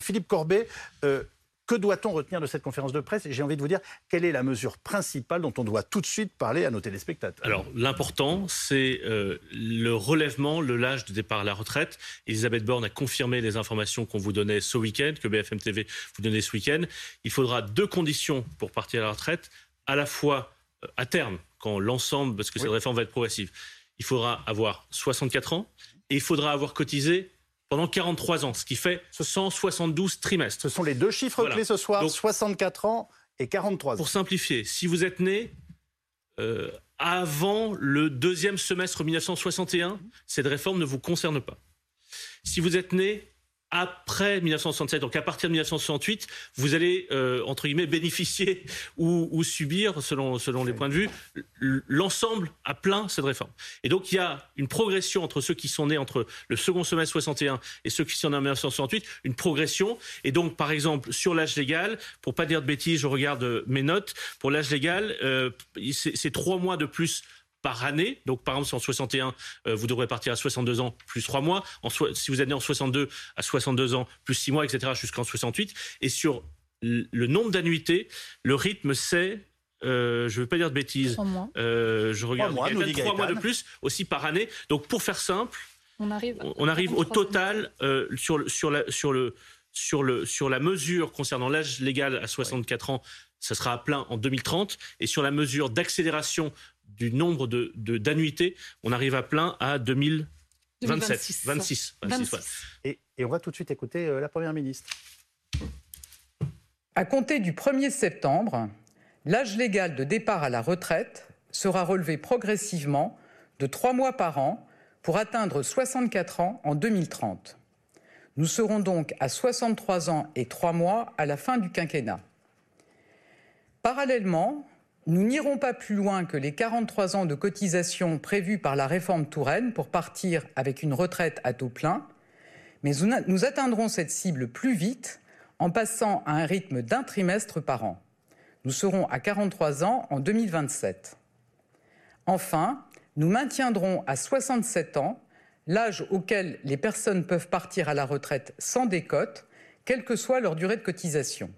Philippe Corbet, euh, que doit-on retenir de cette conférence de presse? Et j'ai envie de vous dire, quelle est la mesure principale dont on doit tout de suite parler à nos téléspectateurs? Alors, l'important, c'est euh, le relèvement, le l'âge de départ à la retraite. Elisabeth Borne a confirmé les informations qu'on vous donnait ce week-end, que BFM TV vous donnait ce week-end. Il faudra deux conditions pour partir à la retraite, à la fois euh, à terme, quand l'ensemble, parce que cette réforme va être progressive, il faudra avoir 64 ans et il faudra avoir cotisé pendant 43 ans, ce qui fait 172 trimestres. Ce sont les deux chiffres Voilà. clés ce soir, Donc- 64 ans et 43 ans. Pour simplifier, si vous êtes né euh, avant le deuxième semestre 1961, cette réforme ne vous concerne pas. Si vous êtes né après 1967, donc à partir de 1968, vous allez, euh, entre guillemets, bénéficier ou, ou subir, selon, selon les points de vue, l'ensemble à plein cette réforme. Et donc il y a une progression entre ceux qui sont nés entre le second semestre 61 et ceux qui sont nés en 1968, une progression. Et donc, par exemple, sur l'âge légal, pour pas dire de bêtises, je regarde euh, mes notes, pour l'âge légal, euh, c'est trois mois de plus par année. Donc, par exemple, si en 61, euh, vous devrez partir à 62 ans plus 3 mois. En so- si vous êtes né en 62, à 62 ans plus 6 mois, etc., jusqu'en 68. Et sur le nombre d'annuités, le rythme, c'est, euh, je ne veux pas dire de bêtises, Trois mois. euh, je regarde mois, nous dit Gaëtan, trois mois de plus aussi par année. Donc, pour faire simple, On arrive, on- on arrive au 43 total euh, sur, le, sur, la, sur, le, sur, le, sur la mesure concernant l'âge légal à 64 ans, ça sera à plein en 2030. Et sur la mesure d'accélération du nombre de d'annuités, on arrive à plein à 2027. 2026. 26. 26, ouais. Et, et on va tout de suite écouter euh, la Première ministre. À compter du 1er septembre, l'âge légal de départ à la retraite sera relevé progressivement de trois mois par an pour atteindre 64 ans en 2030. Nous serons donc à 63 ans et 3 mois à la fin du quinquennat. Parallèlement, nous n'irons pas plus loin que les 43 ans de cotisation prévus par la réforme Touraine pour partir avec une retraite à taux plein, mais nous- atteindrons cette cible plus vite en passant à un rythme d'un trimestre par an. Nous serons à 43 ans en 2027. Enfin, nous maintiendrons à 67 ans l'âge auquel les personnes peuvent partir à la retraite sans décote, quelle que soit leur durée de cotisation.